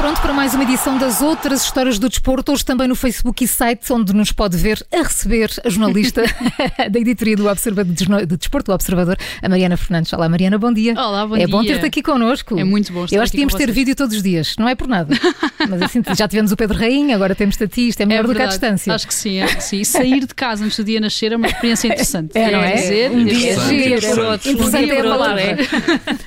pronto para mais uma edição das outras histórias do desporto, hoje também no Facebook e site, onde nos pode ver a receber a jornalista da editoria do, Observador, do Desporto, do Observador, a Mariana Fernandes. Olá, Mariana, bom dia. Olá, bom é dia. É bom ter-te aqui connosco. É muito bom estar Eu acho que tínhamos ter vídeo todos os dias, não é por nada. Mas assim, já tivemos o Pedro Rainha, agora temos-te a ti, isto é melhor é do que à distância. Acho que sim, acho que sim. E sair de casa antes do dia nascer é uma experiência interessante. É, não é? Dizer, um dia giro, interessante, interessante é a palavra. É.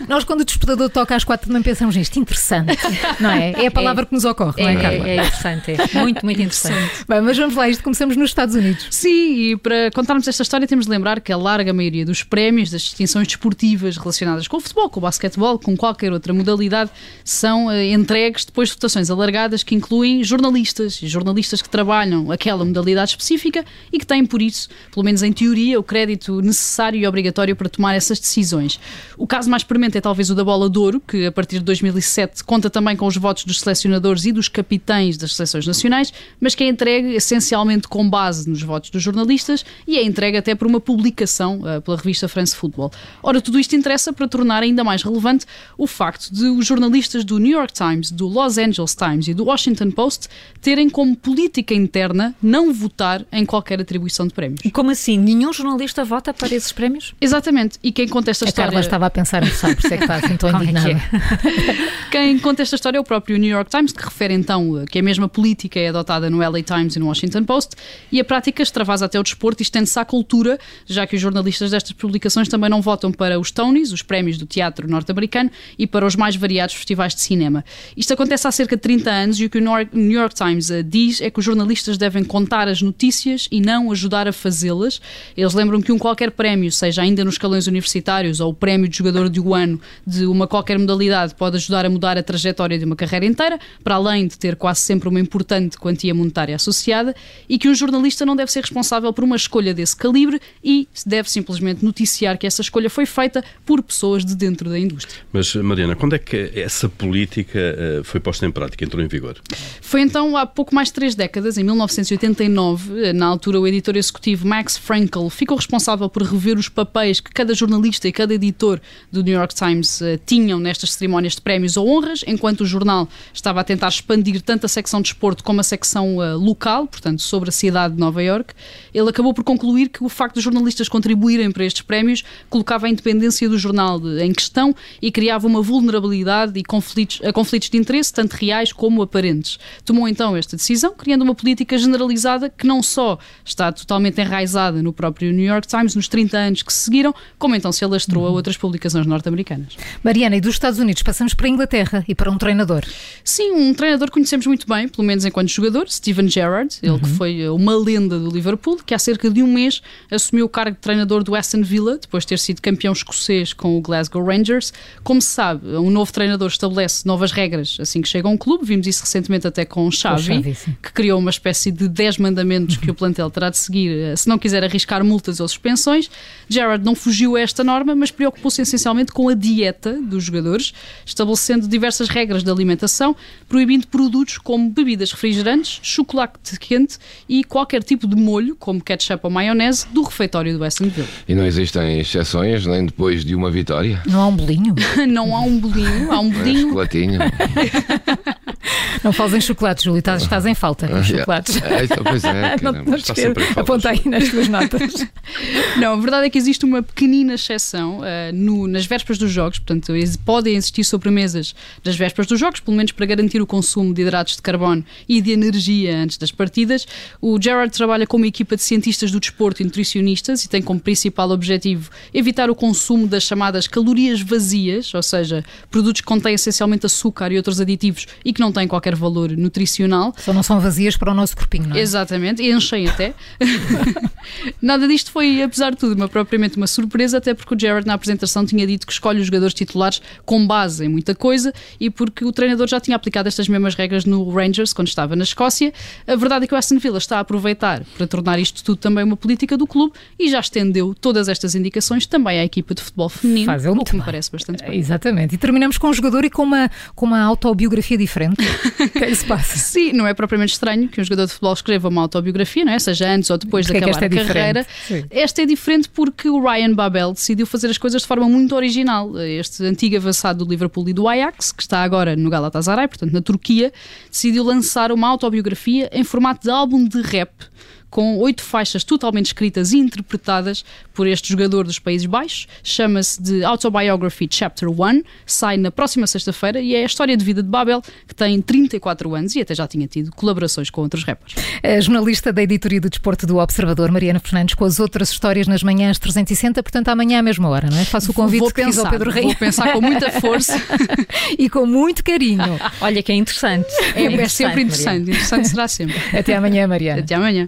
Nós, quando o despertador toca às quatro, também pensamos nisto, interessante, não é? É a palavra é, que nos ocorre, não é, Carla? É, é interessante, é muito, muito interessante. Bem, mas vamos lá, isto começamos nos Estados Unidos. Sim, e para contarmos esta história temos de lembrar que a larga maioria dos prémios, das distinções desportivas relacionadas com o futebol, com o basquetebol, com qualquer outra modalidade, são uh, entregues depois de votações alargadas que incluem jornalistas, e jornalistas que trabalham aquela modalidade específica e que têm, por isso, pelo menos em teoria, o crédito necessário e obrigatório para tomar essas decisões. O caso mais premente é talvez o da Bola de Ouro, que a partir de 2007 conta também com os votos dos selecionadores e dos capitães das seleções nacionais, mas que é entregue essencialmente com base nos votos dos jornalistas e é entregue até por uma publicação uh, pela revista France Football. Ora, tudo isto interessa para tornar ainda mais relevante o facto de os jornalistas do New York Times, do Los Angeles Times e do Washington Post terem como política interna não votar em qualquer atribuição de prémios. Como assim? Nenhum jornalista vota para esses prémios? Exatamente. E quem conta esta a história. Carla estava a pensar, sabe, por isso é que está assim tão indignada. É quem conta esta história é o próprio New York Times, que refere então que a mesma política é adotada no LA Times e no Washington Post e a prática extravasa até o desporto e estende-se à cultura, já que os jornalistas destas publicações também não votam para os Tonys, os prémios do teatro norte-americano, e para os mais variados festivais de cinema. Isto acontece há cerca de 30 anos e o que o New York Times uh, diz é que os jornalistas devem contar as notícias e não ajudar a fazê-las. Eles lembram que um qualquer prémio, seja ainda nos escalões universitários ou o prémio de jogador do ano de uma qualquer modalidade, pode ajudar a mudar a trajetória de uma carreira inteira, para além de ter quase sempre uma importante quantia monetária associada, e que um jornalista não deve ser responsável por uma escolha desse calibre e deve simplesmente noticiar que essa escolha foi feita por pessoas de dentro da indústria. Mas, Mariana, quando é que essa política uh, foi posta em prática, entrou em vigor? Foi então há pouco mais de três décadas, em 1989, na altura o editor executivo Max Frankel ficou responsável por rever os papéis que cada jornalista e cada editor do New York Times uh, tinham nestas cerimónias de prémios ou honras, enquanto o jornal estava a tentar expandir tanto a secção de esporte como a secção uh, local, portanto, sobre a cidade de Nova York. Ele acabou por concluir que o facto dos jornalistas contribuírem para estes prémios colocava a independência do jornal de, em questão e criava uma vulnerabilidade e conflitos, a conflitos de interesse, tanto reais como aparentes. Tomou então esta decisão, criando uma política generalizada que não só está totalmente enraizada no próprio New York Times nos 30 anos que se seguiram, como então se alastrou a uhum. outras publicações norte-americanas. Mariana, e dos Estados Unidos passamos para a Inglaterra e para um treinador. Sim, um treinador que conhecemos muito bem, pelo menos enquanto jogador, Steven Gerrard, ele uhum. que foi uma lenda do Liverpool, que há cerca de um mês assumiu o cargo de treinador do Aston Villa, depois de ter sido campeão escocês com o Glasgow Rangers. Como se sabe, um novo treinador estabelece novas regras assim que chega a um clube, vimos isso recentemente até com o Xavi, que criou uma espécie de 10 mandamentos que o plantel terá de seguir eh, se não quiser arriscar multas ou suspensões. Gerrard não fugiu a esta norma, mas preocupou-se essencialmente com a dieta dos jogadores, estabelecendo diversas regras de alimentação, proibindo produtos como bebidas refrigerantes, chocolate quente e qualquer tipo de molho, como ketchup ou maionese, do refeitório do Aston Villa. E não existem exceções nem depois de uma vitória? Não há um bolinho? não há um bolinho, há um bolinho. É chocolatinho. Não fales em chocolates, Júlio, estás, estás em falta com chocolates. É, então, pois é, não, não Aponta aí nas tuas notas. Não, a verdade é que existe uma pequenina exceção uh, no, nas vésperas dos jogos, portanto, podem existir sobremesas das vésperas dos jogos, pelo menos para garantir o consumo de hidratos de carbono e de energia antes das partidas. O Gerard trabalha com uma equipa de cientistas do desporto e nutricionistas e tem como principal objetivo evitar o consumo das chamadas calorias vazias, ou seja, produtos que contêm essencialmente açúcar e outros aditivos e que não têm qualquer qualquer valor nutricional. Só não são vazias para o nosso corpinho, não é? Exatamente, e enchem até. Nada disto foi, apesar de tudo, uma, propriamente uma surpresa, até porque o Jared na apresentação tinha dito que escolhe os jogadores titulares com base em muita coisa e porque o treinador já tinha aplicado estas mesmas regras no Rangers quando estava na Escócia. A verdade é que o Aston Villa está a aproveitar para tornar isto tudo também uma política do clube e já estendeu todas estas indicações também à equipa de futebol feminino, Faz o que me parece bastante bem. Exatamente. E terminamos com um jogador e com uma, com uma autobiografia diferente. Que é que se passa? Sim, não é propriamente estranho que um jogador de futebol escreva uma autobiografia, não é? seja antes ou depois Porque de é acabar é a carreira. diferente? Sim. Esta é diferente porque o Ryan Babel decidiu fazer as coisas de forma muito original. Este antigo avançado do Liverpool e do Ajax, que está agora no Galatasaray, portanto na Turquia, decidiu lançar uma autobiografia em formato de álbum de rap. Com oito faixas totalmente escritas e interpretadas por este jogador dos Países Baixos. Chama-se de Autobiography Chapter 1. Sai na próxima sexta-feira e é a história de vida de Babel, que tem 34 anos e até já tinha tido colaborações com outros rappers. A jornalista da editoria do desporto do Observador, Mariana Fernandes, com as outras histórias nas manhãs 360, portanto amanhã à mesma hora, não é? Faço o convite vou que fiz ao pensar, Pedro Reis vou pensar com muita força. e com muito carinho. Olha que é interessante. É, é sempre Mariana. interessante, interessante será sempre. Até amanhã, Mariana. Até amanhã.